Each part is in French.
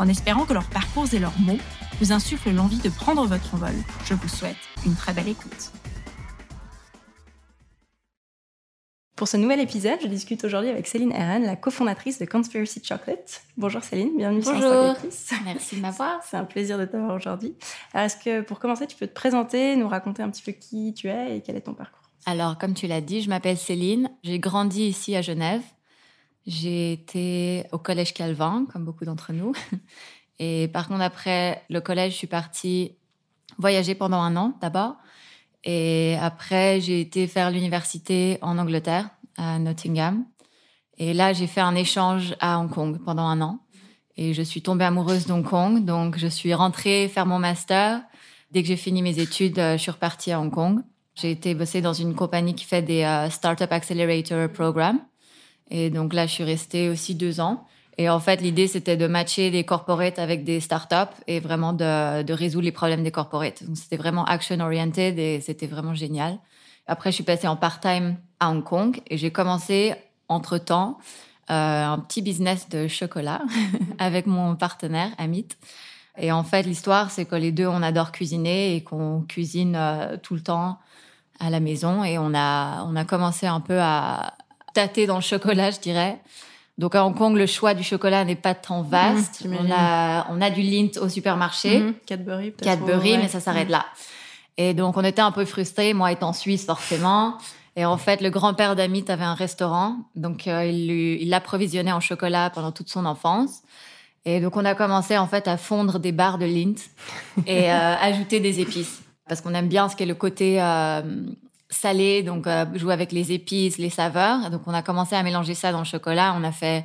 En espérant que leurs parcours et leurs mots vous insuffle l'envie de prendre votre envol. Je vous souhaite une très belle écoute. Pour ce nouvel épisode, je discute aujourd'hui avec Céline Herran, la cofondatrice de Conspiracy Chocolate. Bonjour Céline, bienvenue Bonjour. sur Merci de m'avoir. C'est un plaisir de t'avoir aujourd'hui. Alors, est-ce que pour commencer, tu peux te présenter, nous raconter un petit peu qui tu es et quel est ton parcours? Alors, comme tu l'as dit, je m'appelle Céline. J'ai grandi ici à Genève. J'ai été au collège Calvin, comme beaucoup d'entre nous. Et par contre, après le collège, je suis partie voyager pendant un an d'abord. Et après, j'ai été faire l'université en Angleterre, à Nottingham. Et là, j'ai fait un échange à Hong Kong pendant un an. Et je suis tombée amoureuse d'Hong Kong. Donc, je suis rentrée faire mon master. Dès que j'ai fini mes études, euh, je suis repartie à Hong Kong. J'ai été bosser dans une compagnie qui fait des uh, Startup Accelerator Programs. Et donc là, je suis restée aussi deux ans. Et en fait, l'idée, c'était de matcher des corporates avec des startups et vraiment de, de résoudre les problèmes des corporates. Donc, c'était vraiment action-oriented et c'était vraiment génial. Après, je suis passée en part-time à Hong Kong et j'ai commencé, entre-temps, euh, un petit business de chocolat avec mon partenaire, Amit. Et en fait, l'histoire, c'est que les deux, on adore cuisiner et qu'on cuisine euh, tout le temps à la maison. Et on a, on a commencé un peu à tâter dans le chocolat, je dirais. Donc à Hong Kong, le choix du chocolat n'est pas tant vaste. Mmh, on, a, on a du Lindt au supermarché, mmh, Cadbury, peut-être. Cadbury, mais ça s'arrête Mmh. là. Et donc on était un peu frustrés, moi étant suisse forcément. Et en fait, le grand-père d'Amit avait un restaurant, donc euh, il l'approvisionnait en chocolat pendant toute son enfance. Et donc on a commencé en fait à fondre des barres de Lindt et euh, ajouter des épices, parce qu'on aime bien ce qui est le côté euh, salé, donc euh, jouer avec les épices, les saveurs. Donc on a commencé à mélanger ça dans le chocolat. On a fait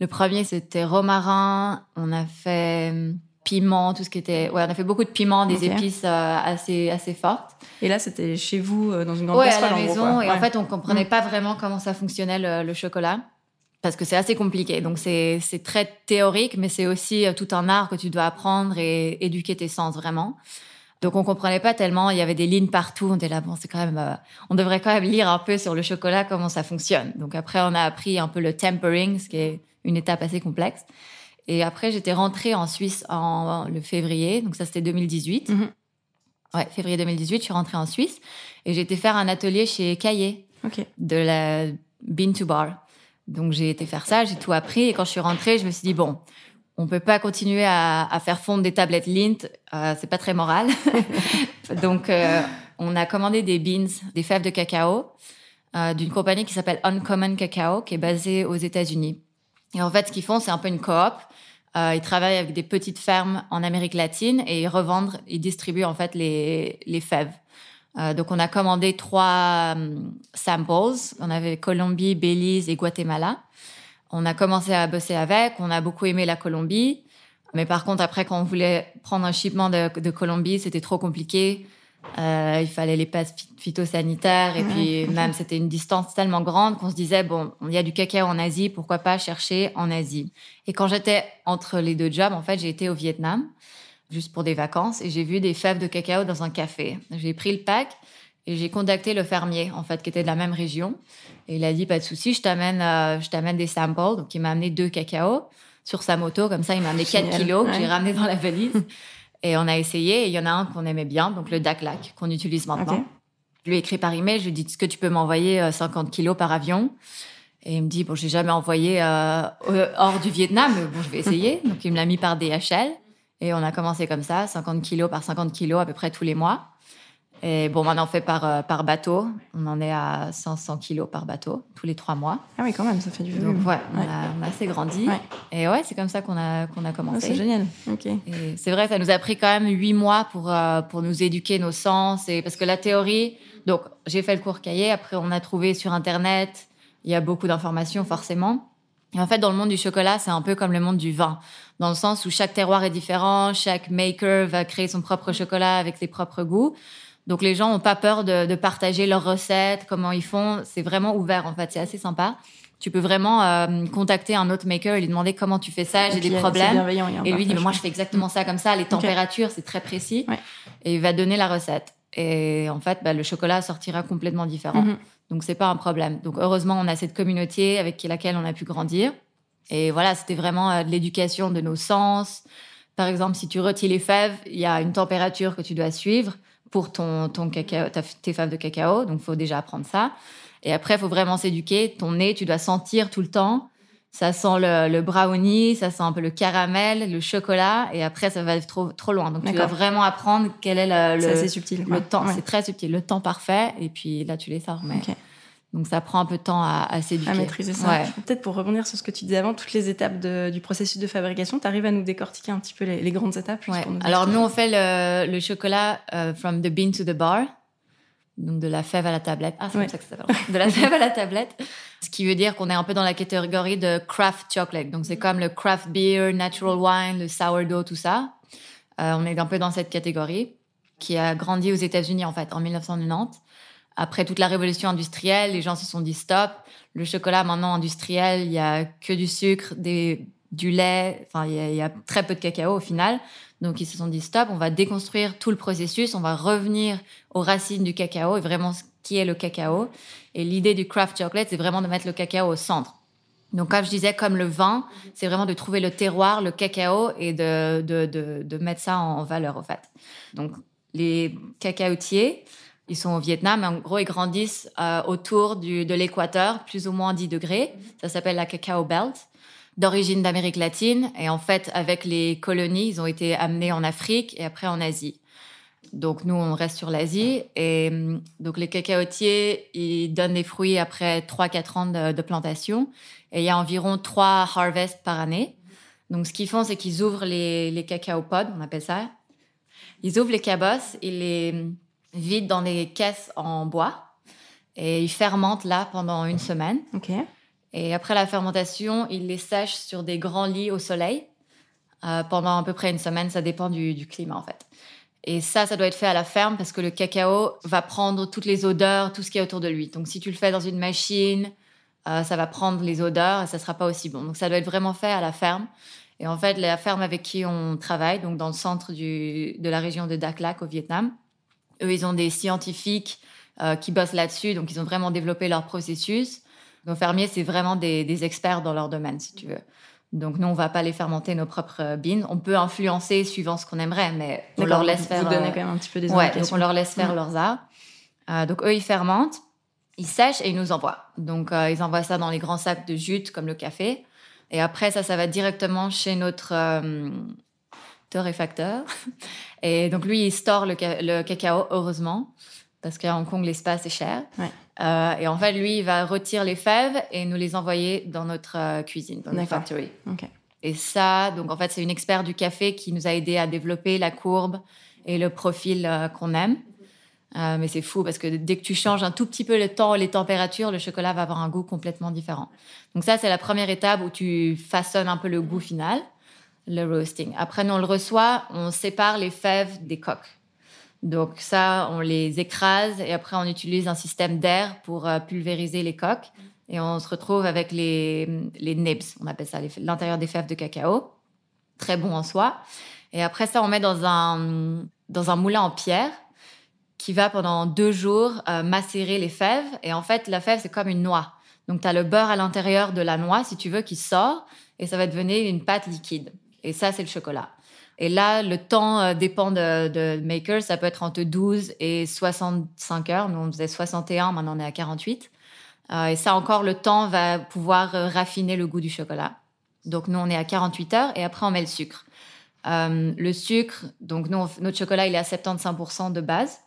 le premier, c'était romarin. On a fait hum, piment, tout ce qui était. Ouais, on a fait beaucoup de piment, des épices euh, assez assez fortes. Et là, c'était chez vous, euh, dans une grande Ouais, à la en gros, maison. Et en fait, on comprenait Mm. pas vraiment comment ça fonctionnait le, le chocolat. Parce que c'est assez compliqué. Donc, c'est c'est très théorique, mais c'est aussi tout un art que tu dois apprendre et éduquer tes sens vraiment. Donc, on comprenait pas tellement. Il y avait des lignes partout. On était là, bon, c'est quand même, euh, on devrait quand même lire un peu sur le chocolat comment ça fonctionne. Donc, après, on a appris un peu le tempering, ce qui est une étape assez complexe. Et après, j'étais rentrée en Suisse en le février. Donc, ça, c'était 2018. Mhm. Ouais, février 2018, je suis rentrée en Suisse et j'ai été faire un atelier chez Caillé de la Bean to Bar. Donc j'ai été faire ça, j'ai tout appris et quand je suis rentrée, je me suis dit bon, on peut pas continuer à, à faire fondre des tablettes Lindt, euh, c'est pas très moral. Donc euh, on a commandé des beans, des fèves de cacao euh, d'une compagnie qui s'appelle Uncommon Cacao qui est basée aux États-Unis. Et en fait, ce qu'ils font, c'est un peu une coop. Euh, ils travaillent avec des petites fermes en Amérique latine et ils revendent, ils distribuent en fait les, les fèves. Euh, donc, on a commandé trois hum, samples. On avait Colombie, Belize et Guatemala. On a commencé à bosser avec. On a beaucoup aimé la Colombie. Mais par contre, après, quand on voulait prendre un shipment de, de Colombie, c'était trop compliqué. Euh, il fallait les passes phy- phytosanitaires. Et puis, même, c'était une distance tellement grande qu'on se disait, bon, il y a du cacao en Asie, pourquoi pas chercher en Asie? Et quand j'étais entre les deux jobs, en fait, j'ai été au Vietnam, juste pour des vacances, et j'ai vu des fèves de cacao dans un café. J'ai pris le pack et j'ai contacté le fermier, en fait, qui était de la même région. Et il a dit, pas de souci, je t'amène, euh, je t'amène des samples. Donc, il m'a amené deux cacaos sur sa moto. Comme ça, il m'a amené 4 Génial, kilos que j'ai ramené dans la valise. et on a essayé. Et il y en a un qu'on aimait bien, donc le Daklac, qu'on utilise maintenant. Je lui ai écrit par email, je lui ai dit, est-ce que tu peux m'envoyer euh, 50 kilos par avion? Et il me dit, bon, j'ai jamais envoyé euh, hors du Vietnam, mais bon, je vais essayer. Donc, il me l'a mis par DHL. Et on a commencé comme ça, 50 kilos par 50 kilos à peu près tous les mois. Et bon, maintenant, on fait par, euh, par bateau. On en est à 500 kilos par bateau, tous les trois mois. Ah oui, quand même, ça fait du Donc, volume. ouais, on, a, on a assez grandi. Ouais. Et ouais, c'est comme ça qu'on a, qu'on a Ah, commencé. c'est génial. Ok. C'est vrai, ça nous a pris quand même huit mois pour, euh, pour nous éduquer nos sens. Et parce que la théorie, donc j'ai fait le cours cahier, après on a trouvé sur Internet, il y a beaucoup d'informations forcément. Et en fait, dans le monde du chocolat, c'est un peu comme le monde du vin. dans le sens où chaque terroir est différent, chaque maker va créer son propre chocolat avec ses propres goûts. Donc les gens n'ont pas peur de, partager leurs recettes, comment ils font. C'est vraiment ouvert en fait, c'est assez sympa. Tu peux vraiment euh, contacter un autre maker et lui demander comment tu fais ça, j'ai des problèmes. Et lui dit, moi je fais exactement ça comme ça, les températures, c'est très précis. Et il va donner la recette. Et en fait, bah, le chocolat sortira complètement différent. Donc, mhm. Donc c'est pas un problème. Donc heureusement, on a cette communauté avec laquelle on a pu grandir. Et voilà, c'était vraiment euh, de l'éducation de nos sens. Par exemple, si tu retires les fèves, il y a une température que tu dois suivre pour ton, ton cacao, tes fèves de cacao. Donc, il faut déjà apprendre ça. Et après, il faut vraiment s'éduquer. Ton nez, tu dois sentir tout le temps. Ça sent le, brownie, ça sent un peu le caramel, le chocolat. Et après, ça va être trop, trop loin. Donc, tu dois vraiment apprendre quel est le, le, subtil, le temps. C'est très subtil. Le temps parfait. Et puis là, tu les sors. Mais... Donc ça prend un peu de temps à, à s'éduquer. À maîtriser ça. Peut-être pour revenir sur ce que tu disais avant, toutes les étapes du processus de fabrication, tu arrives à nous décortiquer un petit peu les, grandes étapes Alors nous, on fait le, chocolat euh, from the bean to the bar, donc de la fève à la tablette. Ah, c'est comme ça que ça s'appelle. De la fève à la tablette. Ce qui veut dire qu'on est un peu dans la catégorie de craft chocolate. Donc c'est comme le craft beer, natural wine, le sourdough, tout ça. Euh, on est un peu dans cette catégorie qui a grandi aux États-Unis en fait en 1990 après toute la révolution industrielle, les gens se sont dit stop. Le chocolat maintenant industriel, il y a que du sucre, du lait. Enfin, il y, a, très peu de cacao au final. Donc ils se sont dit stop. On va déconstruire tout le processus. On va revenir aux racines du cacao et vraiment ce qui est le cacao. Et l'idée du craft chocolate, c'est vraiment de mettre le cacao au centre. Donc, comme je disais, comme le vin, c'est vraiment de trouver le terroir, le cacao et de, de mettre ça en valeur, au fait. Donc, les cacaotiers, ils sont au Vietnam, et en gros, ils grandissent euh, autour du, de l'équateur, plus ou moins 10 degrés. Ça s'appelle la Cacao Belt, d'origine d'Amérique latine. Et en fait, avec les colonies, ils ont été amenés en Afrique et après en Asie. Donc, nous, on reste sur l'Asie. Et hum, donc, les cacaotiers, ils donnent des fruits après 3-4 ans de, plantation. Et il y a environ 3 harvests par année. Donc, ce qu'ils font, c'est qu'ils ouvrent les, les cacao pods, on appelle ça. Ils ouvrent les cabosses et les vide dans des caisses en bois et ils fermentent là pendant une semaine. Et après la fermentation, ils les sèchent sur des grands lits au soleil euh, pendant à peu près une semaine. Ça dépend du, climat en fait. Et ça, ça doit être fait à la ferme parce que le cacao va prendre toutes les odeurs, tout ce qui est autour de lui. Donc si tu le fais dans une machine, euh, ça va prendre les odeurs et ça sera pas aussi bon. Donc ça doit être vraiment fait à la ferme. Et en fait, la ferme avec qui on travaille, donc dans le centre de la région de Dak Lak au Vietnam, eux, ils ont des scientifiques euh, qui bossent là-dessus, donc ils ont vraiment développé leur processus. Nos fermiers, c'est vraiment des, experts dans leur domaine, si tu veux. Donc nous, on va pas les fermenter nos propres beans. On peut influencer suivant ce qu'on aimerait, mais on leur laisse faire. Vous donnez quand même un petit peu des ouais, donc on leur laisse faire leurs arts. Euh, donc eux, ils fermentent, ils sèchent et ils nous envoient. Donc euh, ils envoient ça dans les grands sacs de jute comme le café. Et après ça, ça va directement chez notre torréfacteur. Et donc, lui, il store le, cacao, heureusement, parce qu'à Hong Kong, l'espace est cher. Euh, et en fait, lui, il va retirer les fèves et nous les envoyer dans notre euh, cuisine, dans notre factory. Et ça, donc en fait, c'est une experte du café qui nous a aidé à développer la courbe et le profil euh, qu'on aime. mais c'est fou parce que dès que tu changes un tout petit peu le temps et les températures, le chocolat va avoir un goût complètement différent. Donc ça, c'est la première étape où tu façonnes un peu le goût final le roasting. Après, on le reçoit, on sépare les fèves des coques. Donc ça, on les écrase et après, on utilise un système d'air pour euh, pulvériser les coques. Et on se retrouve avec les, les nibs, on appelle ça l'intérieur des fèves de cacao. Très bon en soi. Et après ça, on met dans un, dans un moulin en pierre qui va pendant deux jours euh, macérer les fèves. Et en fait, la fève, c'est comme une noix. Donc, tu as le beurre à l'intérieur de la noix, si tu veux, qui sort, et ça va devenir une pâte liquide. Et ça, c'est le chocolat. Et là, le temps euh, dépend de, de, maker. Ça peut être entre 12 et 65 heures. Nous, on faisait 61, maintenant on est à 48. Euh, et ça, encore, le temps va pouvoir euh, raffiner le goût du chocolat. Donc, nous, on est à 48 heures et après, on met le sucre. le sucre, donc nous, notre chocolat, il est à 75% de base,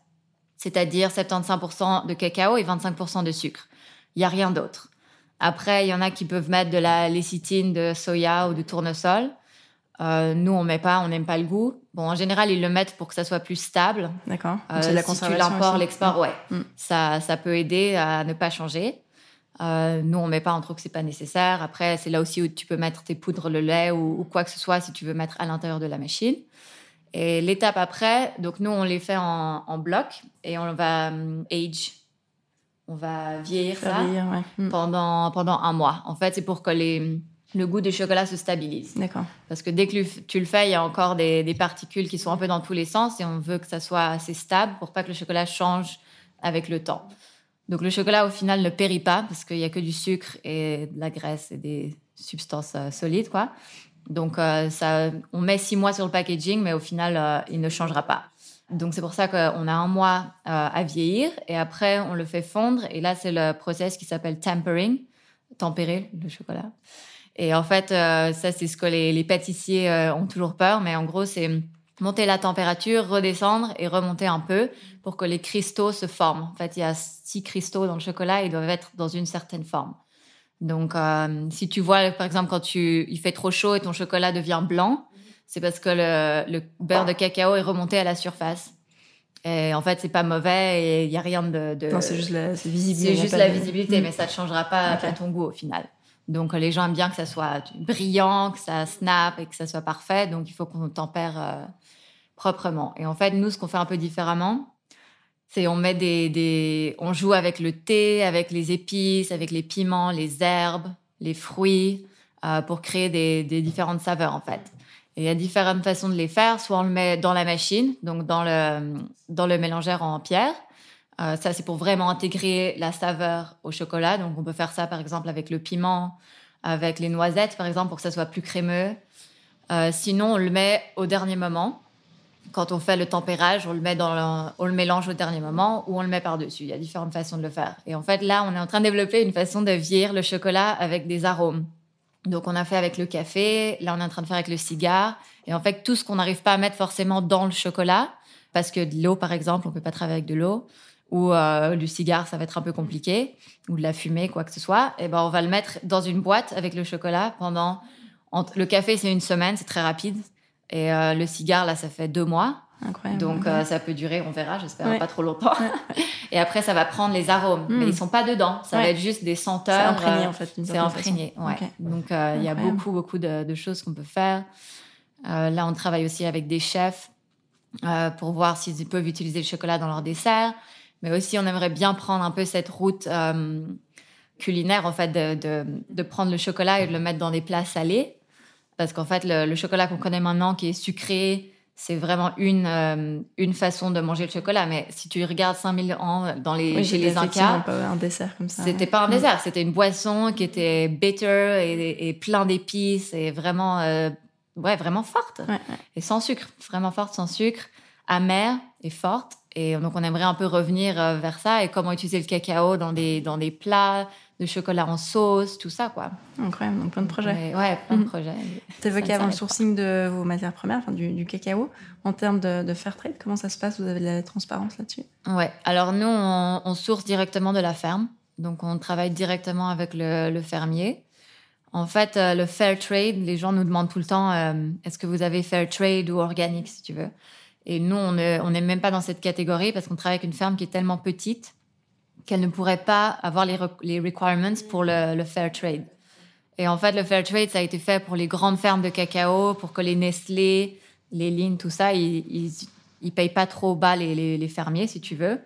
c'est-à-dire 75% de cacao et 25% de sucre. Il n'y a rien d'autre. Après, il y en a qui peuvent mettre de la lécithine de soya ou de tournesol. Euh, nous, on met pas, on n'aime pas le goût. Bon, en général, ils le mettent pour que ça soit plus stable. D'accord. Euh, si tu l'importes, l'export, ouais. Mm. Ça, ça peut aider à ne pas changer. Euh, nous, on met pas, on trouve que c'est pas nécessaire. Après, c'est là aussi où tu peux mettre tes poudres, le lait ou, quoi que ce soit si tu veux mettre à l'intérieur de la machine. Et l'étape après, donc nous, on les fait en, bloc et on va hum, age. On va vieillir ça pendant, pendant un mois. En fait, c'est pour que les, le goût du chocolat se stabilise. D'accord. Parce que dès que tu le fais, il y a encore des, des, particules qui sont un peu dans tous les sens et on veut que ça soit assez stable pour pas que le chocolat change avec le temps. Donc le chocolat, au final, ne périt pas parce qu'il n'y a que du sucre et de la graisse et des substances euh, solides, quoi. Donc euh, ça, on met six mois sur le packaging, mais au final, euh, il ne changera pas. Donc c'est pour ça qu'on a un mois à vieillir et après on le fait fondre et là c'est le process qui s'appelle tempering, tempérer le chocolat. Et en fait, ça c'est ce que les, pâtissiers ont toujours peur, mais en gros c'est monter la température, redescendre et remonter un peu pour que les cristaux se forment. En fait, il y a six cristaux dans le chocolat, ils doivent être dans une certaine forme. Donc, euh, si tu vois, par exemple, quand tu, il fait trop chaud et ton chocolat devient blanc, c'est parce que le, beurre de cacao est remonté à la surface. Et en fait, c'est pas mauvais et il y a rien de. Non, c'est juste la, visibilité. C'est juste la visibilité, mais ça ne changera pas ton goût au final. Donc, les gens aiment bien que ça soit brillant, que ça snap et que ça soit parfait. Donc, il faut qu'on tempère euh, proprement. Et en fait, nous, ce qu'on fait un peu différemment, c'est on met des, on joue avec le thé, avec les épices, avec les piments, les herbes, les fruits, euh, pour créer des, différentes saveurs en fait. Il y a différentes façons de les faire. Soit on le met dans la machine, donc dans le dans le mélangeur en pierre. Euh, ça, c'est pour vraiment intégrer la saveur au chocolat. Donc, on peut faire ça, par exemple, avec le piment, avec les noisettes, par exemple, pour que ça soit plus crémeux. Euh, sinon, on le met au dernier moment quand on fait le tempérage, on le met dans on le mélange au dernier moment ou on le met par-dessus. Il y a différentes façons de le faire. Et en fait, là, on est en train de développer une façon de vieillir le chocolat avec des arômes. Donc, on a fait avec le café. Là, on est en train de faire avec le cigare. Et en fait, tout ce qu'on n'arrive pas à mettre forcément dans le chocolat, parce que de l'eau, par exemple, on peut pas travailler avec de l'eau, ou euh, du cigare, ça va être un peu compliqué, ou de la fumée, quoi que ce soit. Et ben, on va le mettre dans une boîte avec le chocolat pendant. Le café, c'est une semaine, c'est très rapide. Et euh, le cigare, là, ça fait deux mois. Incroyable. Donc, euh, ça peut durer, on verra, j'espère pas trop longtemps. et après, ça va prendre les arômes. Mais hmm. ils sont pas dedans. Ça va être juste des senteurs. C'est imprégné, en fait. C'est imprégné, ouais. Donc, euh, il y a beaucoup, beaucoup de, choses qu'on peut faire. là, on travaille aussi avec des chefs pour voir s'ils peuvent utiliser le chocolat dans leur dessert. Mais aussi, on aimerait bien prendre un peu cette route culinaire, en fait, de, de, de prendre le chocolat et de le mettre dans des plats salés. Parce qu'en fait, le, chocolat qu'on connaît maintenant, qui est sucré, c'est vraiment une, euh, une façon de manger le chocolat. Mais si tu regardes 5000 ans dans les, chez les Incas, pas un dessert comme ça. C'était pas un dessert, c'était une boisson qui était bitter et, plein d'épices et vraiment, euh, ouais, vraiment forte. Et sans sucre, vraiment forte, sans sucre, amère et forte. Et donc, on aimerait un peu revenir euh, vers ça et comment utiliser le cacao dans des, dans des plats, de chocolat en sauce, tout ça, quoi. Incroyable, donc plein de projets. ouais, plein de mhm. projets. Tu évoquais avant le sourcing de vos matières premières, enfin du, cacao. En termes de, fair trade, comment ça se passe? Vous avez de la transparence là-dessus? Ouais, alors nous, on, source directement de la ferme. Donc, on travaille directement avec le, fermier. En fait, euh, le fair trade, les gens nous demandent tout le temps euh, est-ce que vous avez fair trade ou organique, si tu veux? Et nous, on n'est même pas dans cette catégorie parce qu'on travaille avec une ferme qui est tellement petite qu'elle ne pourrait pas avoir les, requirements pour le, fair trade. Et en fait, le fair trade, ça a été fait pour les grandes fermes de cacao, pour que les Nestlé, les lignes, tout ça, ils, ils, payent pas trop bas les, fermiers, si tu veux.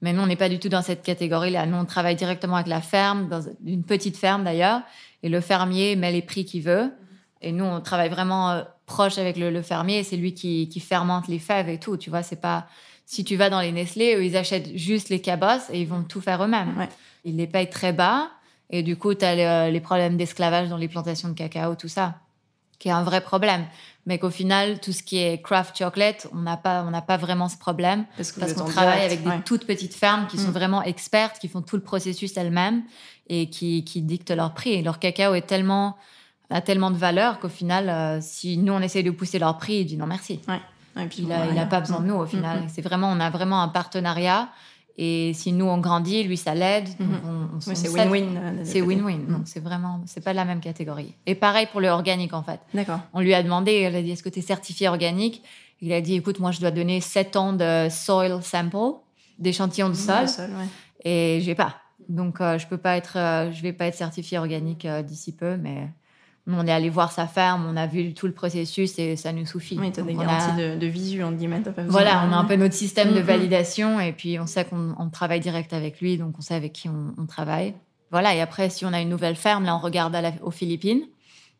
Mais nous, on n'est pas du tout dans cette catégorie-là. Nous, on travaille directement avec la ferme, dans une petite ferme d'ailleurs, et le fermier met les prix qu'il veut. Et nous, on travaille vraiment euh, proche avec le, le fermier. C'est lui qui, qui fermente les fèves et tout. Tu vois, c'est pas si tu vas dans les Nestlé, eux, ils achètent juste les cabosses et ils vont tout faire eux-mêmes. Ils les payent très bas. Et du coup, tu as les, problèmes d'esclavage dans les plantations de cacao, tout ça, qui est un vrai problème. Mais qu'au final, tout ce qui est craft chocolate, on n'a pas, on n'a pas vraiment ce problème parce, qu'on travaille avec des toutes petites fermes qui sont mm. vraiment expertes, qui font tout le processus elles-mêmes et qui, qui dictent leur prix. Et leur cacao est tellement, a tellement de valeur qu'au final, euh, si nous on essaye de pousser leur prix, ils disent non merci. Et puis, il n'a pas besoin de nous au final. Mm, mm. C'est vraiment, on a vraiment un partenariat. Et si nous on grandit, lui ça l'aide. Mm-hmm. c'est win-win. Euh, c'est win-win. Mm. c'est vraiment, c'est pas la même catégorie. Et pareil pour le organique en fait. D'accord. On lui a demandé, elle a dit est-ce que tu es certifié organique? Il a dit écoute, moi je dois donner 7 ans de soil sample, d'échantillons de sol. sol ouais. Et j'ai pas. Donc, euh, je peux pas être, euh, je vais pas être certifiée organique euh, d'ici peu, mais on est allé voir sa ferme, on a vu tout le processus et ça nous suffit. Oui, tu as des garanties a- de, de visu, entre guillemets. t'as pas Voilà, on a un peu notre système de Mhm. validation et puis on sait qu'on on travaille direct avec lui, donc on sait avec qui on, on travaille. Voilà, et après, si on a une nouvelle ferme, là, on regarde à la- aux Philippines.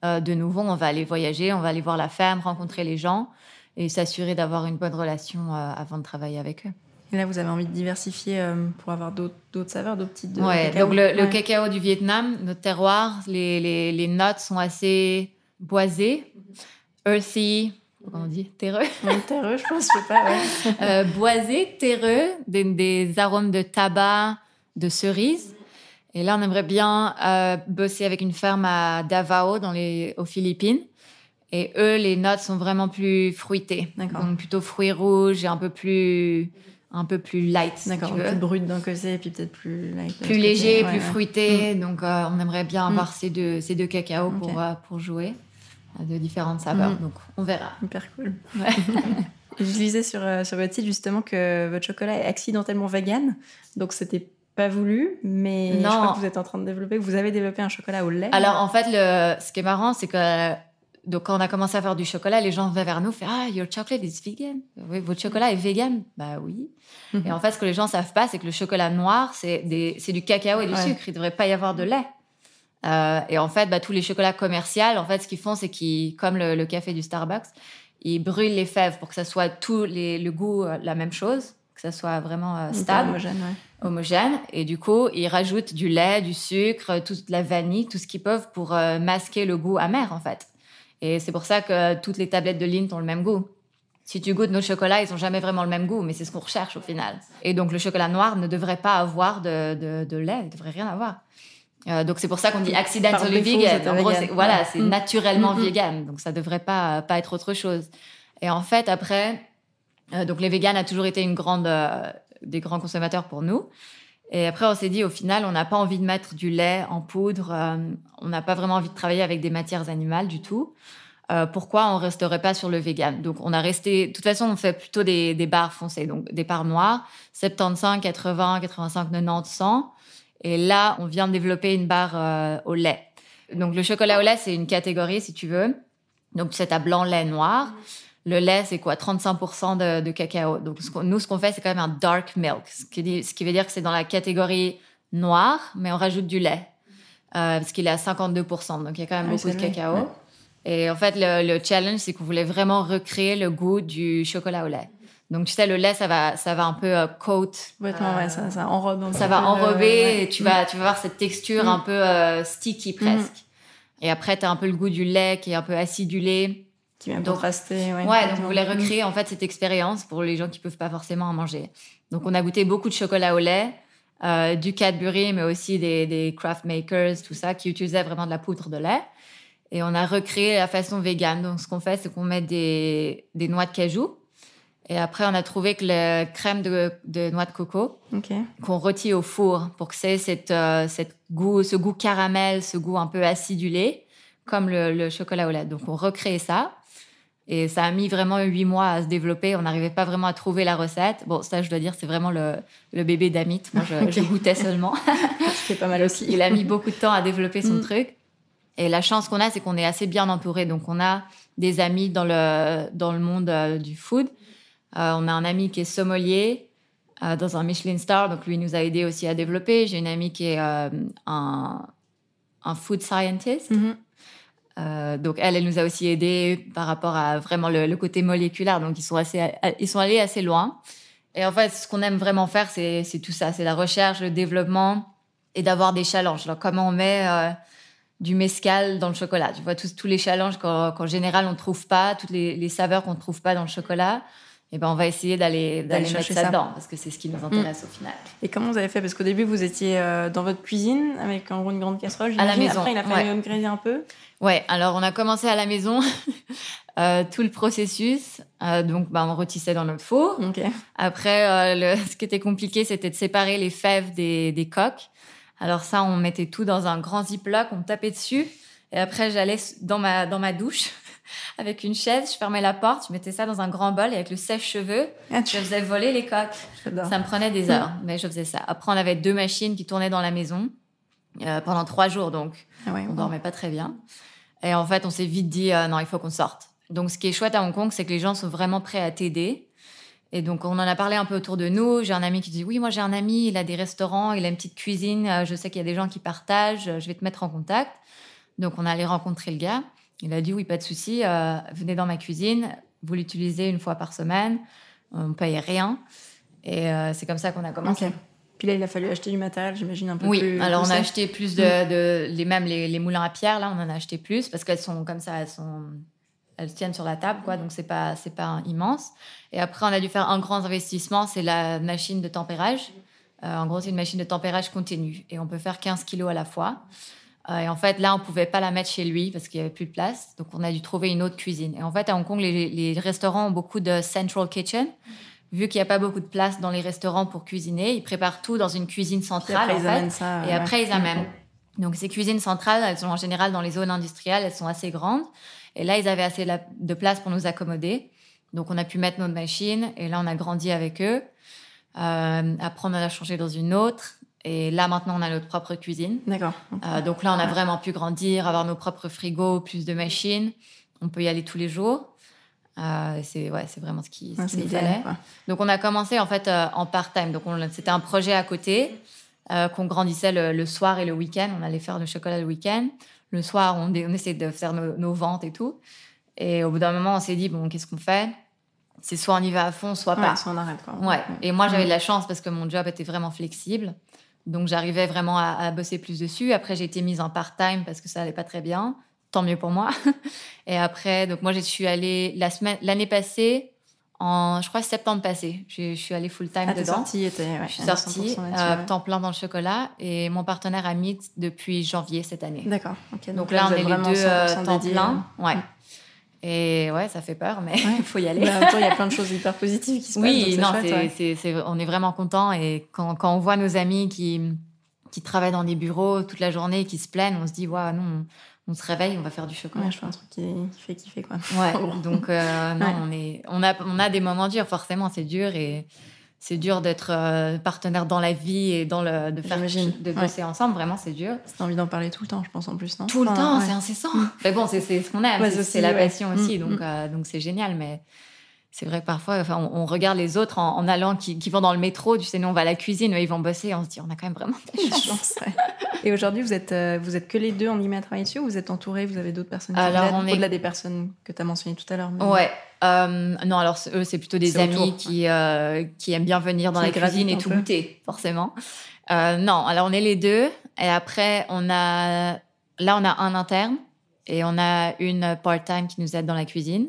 Euh, de nouveau, on va aller voyager, on va aller voir la ferme, rencontrer les gens et s'assurer d'avoir une bonne relation euh, avant de travailler avec eux. Et là, vous avez envie de diversifier euh, pour avoir d'autres saveurs, d'autres types de Ouais, cacao. donc le, cacao du Vietnam, notre terroir, les, les, les notes sont assez boisées, earthy, comment on dit, terreux, terreux, je pense, je sais pas. Ouais. euh, boisé, terreux, des, des arômes de tabac, de cerise. Et là, on aimerait bien euh, bosser avec une ferme à Davao, dans les, aux Philippines. Et eux, les notes sont vraiment plus fruitées. Donc plutôt fruits rouges et un peu plus, un peu plus light. D'accord, plus brut d'un côté puis peut-être plus light plus léger, côté. plus Ouais, fruité. Donc, euh, on aimerait bien Mm. avoir ces deux, ces deux cacao pour, euh, pour jouer euh, de différentes saveurs. Mm. Donc, on verra. Hyper cool. Ouais. Je lisais sur, euh, sur votre site justement que votre chocolat est accidentellement vegan. Donc c'était pas voulu, mais je Non. crois que vous êtes en train de développer, vous avez développé un chocolat au lait. Alors, en fait, le, ce qui est marrant, c'est que donc, quand on a commencé à faire du chocolat, les gens venaient vers nous faire Ah, your chocolate is vegan. Oui, votre chocolat est vegan Bah oui. Mhm. Et en fait, ce que les gens savent pas, c'est que le chocolat noir, c'est du cacao et du Ouais. sucre. Il devrait pas y avoir de lait. Euh, et en fait, bah, tous les chocolats commerciaux, en fait, ce qu'ils font, c'est qu'ils, comme le, le café du Starbucks, ils brûlent les fèves pour que ça soit tout les, le goût euh, la même chose, que ça soit vraiment euh, stable homogène, ouais. homogène. Et du coup, ils rajoutent du lait, du sucre, toute la vanille, tout ce qu'ils peuvent pour masquer le goût amer, en fait. Et c'est pour ça que toutes les tablettes de Lindt ont le même goût. Si tu goûtes nos chocolats, ils n'ont jamais vraiment le même goût, mais c'est ce qu'on recherche au final. Et donc, le chocolat noir ne devrait pas avoir de, de, de lait, il ne devrait rien avoir. Euh, donc, c'est pour ça qu'on dit accidentally vegan. En gros, voilà, c'est naturellement Mm, mm. vegan. Donc, ça ne devrait pas, pas être autre chose. Et en fait, après, euh, donc les véganes a toujours été une grande, euh, des grands consommateurs pour nous. Et après, on s'est dit, au final, on n'a pas envie de mettre du lait en poudre. euh, on n'a pas vraiment envie de travailler avec des matières animales du tout. Euh, pourquoi on resterait pas sur le vegan? Donc, on a resté. De toute façon, on fait plutôt des, des barres foncées, donc des barres noires, 75, 80, 85, 90, 100. Et là, on vient de développer une barre euh, au lait. Donc, le chocolat au lait, c'est une catégorie, si tu veux. Donc, c'est à blanc, lait, noir. Le lait, c'est quoi 35% de, de cacao. Donc, ce nous, ce qu'on fait, c'est quand même un dark milk, ce qui, dit- ce qui veut dire que c'est dans la catégorie noire, mais on rajoute du lait, euh, parce qu'il est à 52%. Donc, il y a quand même Ah beaucoup de cacao. ouais. Et en fait, le, le challenge, c'est qu'on voulait vraiment recréer le goût du chocolat au lait. Donc, tu sais, le lait, ça va, ça va un peu euh, coat. Euh, ouais, ça, ça enrobe un ça va le- enrober ouais. et tu vas, tu vas avoir cette texture Mm. un peu euh, sticky presque. Et après, tu as un peu le goût du lait qui est un peu acidulé. Qui vient Donc- contraster. Ouais, Ouais, donc on voulait recréer en fait cette expérience pour les gens qui peuvent pas forcément en manger. Donc on a goûté beaucoup de chocolat au lait, euh, du Cadbury, mais aussi des, des craft makers, tout ça, qui utilisaient vraiment de la poudre de lait. Et on a recréé la façon végane. Donc ce qu'on fait, c'est qu'on met des, des noix de cajou. Et après, on a trouvé que la crème de, de noix de coco, qu'on rôtit au four pour que c'est cette, euh, cette goût, ce goût caramel, ce goût un peu acidulé, comme le, le chocolat au lait. Donc on recrée ça. Et ça a mis vraiment huit mois à se développer. On n'arrivait pas vraiment à trouver la recette. Bon, ça, je dois dire, c'est vraiment le, le bébé d'Amit. Moi, je, je goûtais seulement. Est pas mal aussi. Il a mis beaucoup de temps à développer son Mm. truc. Et la chance qu'on a, c'est qu'on est assez bien entouré. Donc, on a des amis dans le, dans le monde euh, du food. Euh, on a un ami qui est sommelier euh, dans un Michelin Star. Donc, lui il nous a aidé aussi à développer. J'ai une amie qui est un, un food scientist. Mhm. Euh, donc elle, elle nous a aussi aidé par rapport à vraiment le, le côté moléculaire. Donc ils sont assez, ils sont allés assez loin. Et en fait, ce qu'on aime vraiment faire, c'est tout ça, c'est la recherche, le développement et d'avoir des challenges. Alors comment on met euh, du mescal dans le chocolat Tu vois tous tous les challenges qu'en qu'en général on ne trouve pas, toutes les, les saveurs qu'on ne trouve pas dans le chocolat. Et ben on va essayer d'aller mettre ça, ça. dedans parce que c'est ce qui nous intéresse au final. Et comment vous avez fait? Parce qu'au début, vous étiez euh, dans votre cuisine avec en gros une grande casserole. À la maison, Après, il a fallu ouais. upgrader un peu. Ouais, alors on a commencé à la maison euh, tout le processus. Euh, donc, bah, on rôtissait dans notre four. Après, le, ce qui était compliqué, c'était de séparer les fèves des, des coques. Alors ça, on mettait tout dans un grand ziploc, on tapait dessus. Et après, j'allais dans ma, dans ma douche avec une chaise, je fermais la porte, je mettais ça dans un grand bol et avec le sèche-cheveux, Ah, je faisais voler les coques. Ça me prenait des heures, mais je faisais ça. Après, on avait deux machines qui tournaient dans la maison euh, pendant trois jours, donc Ah ouais, on dormait pas très bien. Et en fait, on s'est vite dit, euh, non, il faut qu'on sorte. Donc, ce qui est chouette à Hong Kong, c'est que les gens sont vraiment prêts à t'aider. Et donc, on en a parlé un peu autour de nous. J'ai un ami qui dit, oui, moi, j'ai un ami, il a des restaurants, il a une petite cuisine. euh, Je sais qu'il y a des gens qui partagent. Je vais te mettre en contact. Donc, on allé rencontrer le gars. Il a dit, oui, pas de souci. euh, venez dans ma cuisine. Vous l'utilisez une fois par semaine. On ne payait rien. Et euh, c'est comme ça qu'on a commencé. Puis là, il a fallu acheter du matériel, j'imagine, un peu Oui, plus. alors on a acheté plus de, de- les même les, les moulins à pierre là, on en a acheté plus parce qu'elles sont comme ça, elles sont elles tiennent sur la table quoi, donc c'est pas c'est pas immense. Et après on a dû faire un grand investissement, c'est la machine de tempérage. Euh, en gros, c'est une machine de tempérage continu et on peut faire 15 kilos à la fois. Euh, et en fait, là, on pouvait pas la mettre chez lui parce qu'il y avait plus de place, donc on a dû trouver une autre cuisine. Et en fait, à Hong Kong, les, les restaurants ont beaucoup de central kitchen. Vu qu'il n'y a pas beaucoup de place dans les restaurants pour cuisiner, ils préparent tout dans une cuisine centrale. après, en ils fait. amènent ça. Et ouais. après, ils amènent. Donc, ces cuisines centrales, elles sont en général dans les zones industrielles, elles sont assez grandes. Et là, ils avaient assez de place pour nous accommoder. Donc, on a pu mettre notre machine. Et là, on a grandi avec eux. Euh, après, on en a changé dans une autre. Et là, maintenant, on a notre propre cuisine. D'accord. Euh, donc là, on a vraiment pu grandir, avoir nos propres frigos, plus de machines. On peut y aller tous les jours. Euh, c'est ouais, c'est vraiment ce qui, ce Ouais, nous idéal. fallait. Donc on a commencé en fait euh, en part-time. Donc on- c'était un projet à côté qu'on grandissait le, le soir et le week-end. On allait faire le chocolat le week-end. Le soir, on, on essayait de faire nos, nos ventes et tout. Et au bout d'un moment, on s'est dit bon, qu'est-ce qu'on fait? C'est soit on y va à fond, soit Ouais, pas. soit on arrête. Quoi. Ouais. Et moi, j'avais de la chance parce que mon job était vraiment flexible. Donc, j'arrivais vraiment à, à bosser plus dessus. Après, j'ai été mise en part-time parce que ça allait pas très bien. Tant mieux pour moi. Et après, donc moi, je suis allée la semaine, l'année passée, en, je crois, septembre passé. Je, je suis allée full-time Ah, dedans. sortie, ouais, je suis sortie, 100% là-dessus, euh, ouais. temps plein dans le chocolat. Et mon partenaire a mis depuis janvier cette année. D'accord. Donc, là, on est les deux euh, 100% temps plein. euh. Ouais. Et ouais, ça fait peur, mais il Ouais. faut y aller. Temps, il y a plein de choses hyper positives qui se passent. Oui, donc non, chouette, c'est, ouais. c'est- c'est- on est vraiment content et quand, quand on voit nos amis qui, qui travaillent dans des bureaux toute la journée et qui se plaignent, on se dit, waouh, non, on, on se réveille, on va faire du chocolat. Je fais un truc qui, qui fait kiffer, quoi. Ouais, donc euh, non, on, est, on, a, on a des moments durs, forcément, c'est dur et c'est dur d'être euh, partenaire dans la vie et dans le, de faire ouais. bosser ensemble, vraiment, c'est dur. T'as envie d'en parler tout le temps, je pense, en plus, non? Tout le temps, ouais. c'est incessant. Mais bon, c'est, ce qu'on aime, Ouais, c'est, la passion aussi, Mm, donc, mm. euh, donc c'est génial, mais c'est vrai que parfois, enfin, on, on regarde les autres en, en allant, qui, qui vont dans le métro, tu sais, nous on va à la cuisine, eux ils vont bosser, et on se dit, on a quand même vraiment de la chance. Et aujourd'hui, vous êtes, euh, vous êtes que les deux en guillemets à travailler dessus ou vous êtes entourés, vous avez d'autres personnes qui Alors, on est- au-delà des personnes que tu as mentionnées tout à l'heure Ouais. Euh, non, alors eux, c'est plutôt des amis autour, qui, euh, qui aiment bien venir dans la cuisine et tout peu. goûter, forcément. Euh, non, alors on est les deux. Et après, on a. Là, on a un interne et on a une part-time qui nous aide dans la cuisine.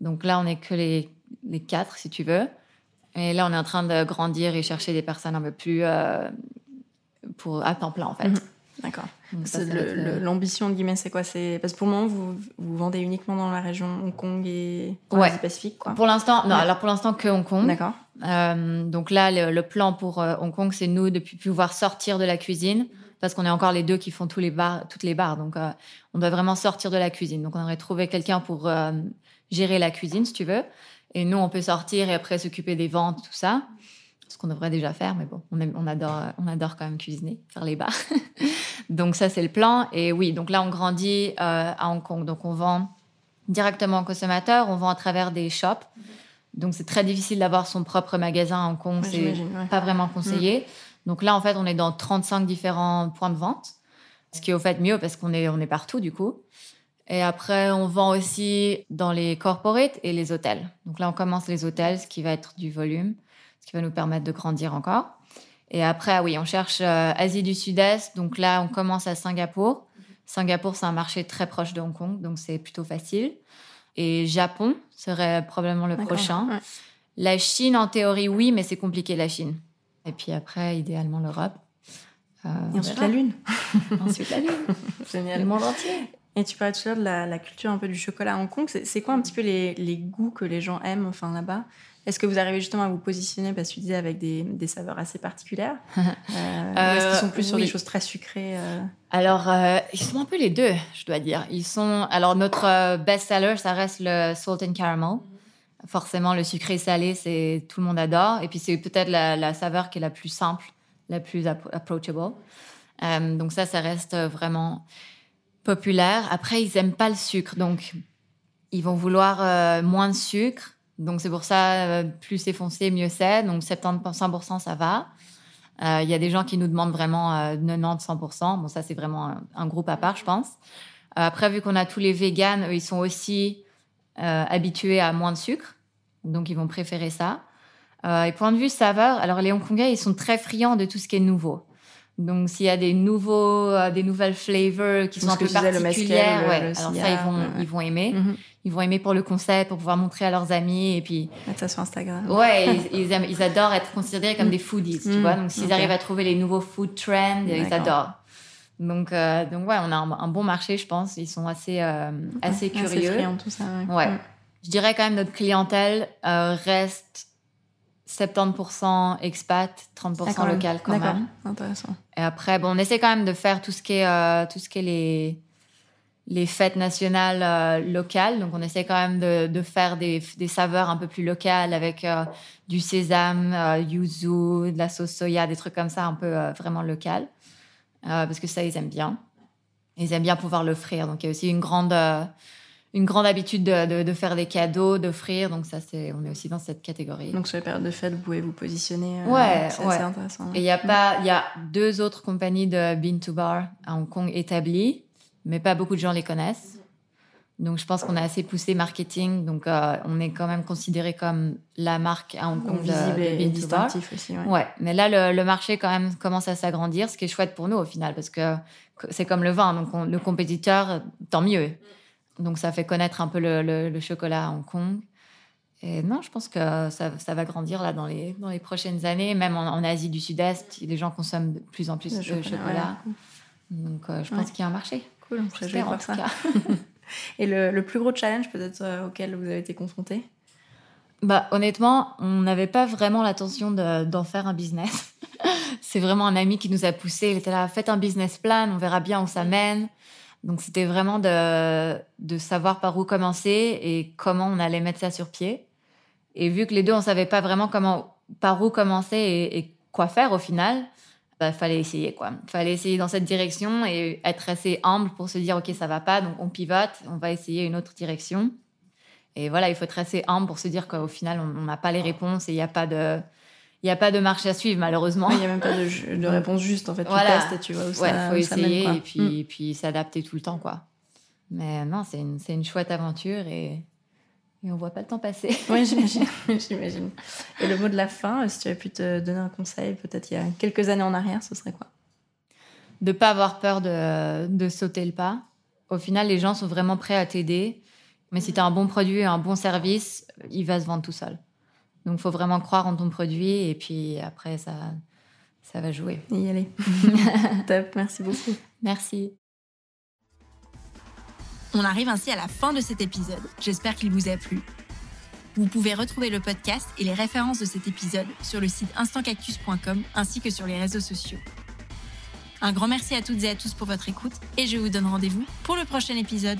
Donc là, on est que les, les quatre, si tu veux. Et là, on est en train de grandir et chercher des personnes un peu plus. pour, à temps plein, en fait. Mhm. D'accord. Euh, L'ambition de guillemets, c'est quoi? C'est parce que pour le moment, vous, vous vendez uniquement dans la région Hong Kong et Ouais. Pacifique, quoi. Pour l'instant, non, Ouais. alors pour l'instant que Hong Kong. D'accord. Euh, donc là, le, le plan pour euh, Hong Kong, c'est nous de pouvoir sortir de la cuisine parce qu'on est encore les deux qui font tous les bars, toutes les bars. Donc, euh, on doit vraiment sortir de la cuisine. Donc, on aurait trouvé quelqu'un pour euh, gérer la cuisine, si tu veux. Et nous, on peut sortir et après s'occuper des ventes, tout ça. Ce qu'on devrait déjà faire, mais bon, on, aime- on adore, on adore quand même cuisiner, faire les bars. donc, ça, c'est le plan. Et oui, donc là, on grandit euh, à Hong Kong. Donc, on vend directement aux consommateurs, on vend à travers des shops. Donc, c'est très difficile d'avoir son propre magasin à Hong Kong. Ouais, c'est ouais. pas vraiment conseillé. Donc là, en fait, on est dans 35 différents points de vente, ce qui est au fait mieux parce qu'on est, on est partout du coup. Et après, on vend aussi dans les corporates et les hôtels. Donc là, on commence les hôtels, ce qui va être du volume, ce qui va nous permettre de grandir encore. Et après, ah oui, on cherche euh, Asie du Sud-Est. Donc là, on commence à Singapour. Singapour, c'est un marché très proche de Hong Kong, donc c'est plutôt facile. Et Japon serait probablement le prochain. Ouais. La Chine, en théorie, oui, mais c'est compliqué, la Chine. Et puis après, idéalement, l'Europe. Euh, Et ensuite la Lune. Ensuite, la Lune. Le Génial. monde entier. Et tu parlais tout à l'heure de la, la, culture un peu du chocolat à Hong Kong. C'est quoi un petit peu les, les, goûts que les gens aiment enfin, là-bas? Est-ce que vous arrivez justement à vous positionner, parce que tu disais, avec des, des saveurs assez particulières euh, euh, Est-ce qu'ils sont plus sur des choses très sucrées euh? Alors, euh, ils sont un peu les deux, je dois dire. Ils sont... Alors, notre best-seller, ça reste le Salt and Caramel. Forcément, le sucré salé, c'est tout le monde adore. Et puis, c'est peut-être la, la, saveur qui est la plus simple, la plus approachable. donc ça, ça reste vraiment populaire. Après, ils aiment pas le sucre, donc ils vont vouloir moins de sucre. Donc c'est pour ça, euh, plus c'est foncé, mieux c'est. Donc 70%, ça va. Euh, il y a des gens qui nous demandent vraiment 90-100%. Bon, ça c'est vraiment un, groupe à part, je pense. après, vu qu'on a tous les véganes, ils sont aussi habitués à moins de sucre. Donc ils vont préférer ça. et point de vue saveur, alors les Hongkongais, ils sont très friands de tout ce qui est nouveau. Donc, s'il y a des nouveaux, euh, des nouvelles flavors qui sont un peu particulières, ouais, alors ça, ils vont, ils vont aimer. Mhm. Ils vont aimer pour le concept, pour pouvoir montrer à leurs amis et puis. Mettre ça sur Instagram. Ouais, ils, aiment, ils, adorent être considérés comme des foodies, tu mhm. vois. Donc, s'ils arrivent à trouver les nouveaux food trends, ils adorent. Donc, euh, donc ouais, on a un, bon marché, je pense. Ils sont assez, euh, assez curieux. Assez tout ça. Ouais. ouais. Je dirais quand même notre clientèle reste 70% expat, 30% local quand même. Intéressant. Et après, bon, on essaie quand même de faire tout ce qui est, euh, tout ce qui est les, les fêtes nationales euh, locales. Donc, on essaie quand même de, de faire des, des, saveurs un peu plus locales avec euh, du sésame, yuzu, de la sauce soya, des trucs comme ça un peu vraiment local. parce que ça, ils aiment bien. Ils aiment bien pouvoir l'offrir. Donc, il y a aussi une grande une grande habitude de, de, faire des cadeaux, d'offrir. Donc ça, c'est, on est aussi dans cette catégorie. Donc sur les périodes de fête, vous pouvez vous positionner. Euh, ouais, c'est intéressant. Et il y a pas, il y a deux autres compagnies de bean to bar à Hong Kong établies, mais pas beaucoup de gens les connaissent. Donc je pense qu'on a assez poussé marketing, donc euh, on est quand même considéré comme la marque à Hong Kong visible de, et distinctif aussi. Ouais. ouais. mais là le, le, marché quand même commence à s'agrandir, ce qui est chouette pour nous au final parce que c'est comme le vin, donc le compétiteur, tant mieux. Donc ça fait connaître un peu le, chocolat à Hong Kong. Et non, je pense que ça, ça, va grandir là dans les, dans les prochaines années. Même en, Asie du Sud-Est, les gens consomment de plus en plus de chocolat. Donc euh, je pense qu'il y a un marché. Cool, on serait voir ça. Et le, le, plus gros challenge peut-être euh, auquel vous avez été confronté? Bah, honnêtement, on n'avait pas vraiment l'intention d'en faire un business. C'est vraiment un ami qui nous a poussé. Il était là, faites un business plan, on verra bien où ça mène. Donc c'était vraiment de, savoir par où commencer et comment on allait mettre ça sur pied. Et vu que les deux, on savait pas vraiment comment, par où commencer et, quoi faire au final, bah, fallait essayer quoi. Fallait essayer dans cette direction et être assez humble pour se dire ok ça va pas, donc on pivote, on va essayer une autre direction. Et voilà, il faut être assez humble pour se dire qu'au final on n'a pas les réponses et il n'y a pas de il n'y a pas de marché à suivre malheureusement. Il n'y a même pas de, de, réponse juste en fait. Tu testes et tu vois où ça, faut essayer et puis, mm. puis s'adapter tout le temps quoi. Mais non, c'est une, une, chouette aventure et, et on voit pas le temps passer. Oui, j'imagine. et le mot de la fin, si tu avais pu te donner un conseil, peut-être il y a quelques années en arrière, ce serait quoi? De pas avoir peur de, de sauter le pas. Au final, les gens sont vraiment prêts à t'aider. Mais si tu as un bon produit et un bon service, il va se vendre tout seul. Donc, il faut vraiment croire en ton produit et puis après, ça, ça va jouer. Et y aller. Top, merci beaucoup. Merci. On arrive ainsi à la fin de cet épisode. J'espère qu'il vous a plu. Vous pouvez retrouver le podcast et les références de cet épisode sur le site instantcactus.com ainsi que sur les réseaux sociaux. Un grand merci à toutes et à tous pour votre écoute et je vous donne rendez-vous pour le prochain épisode.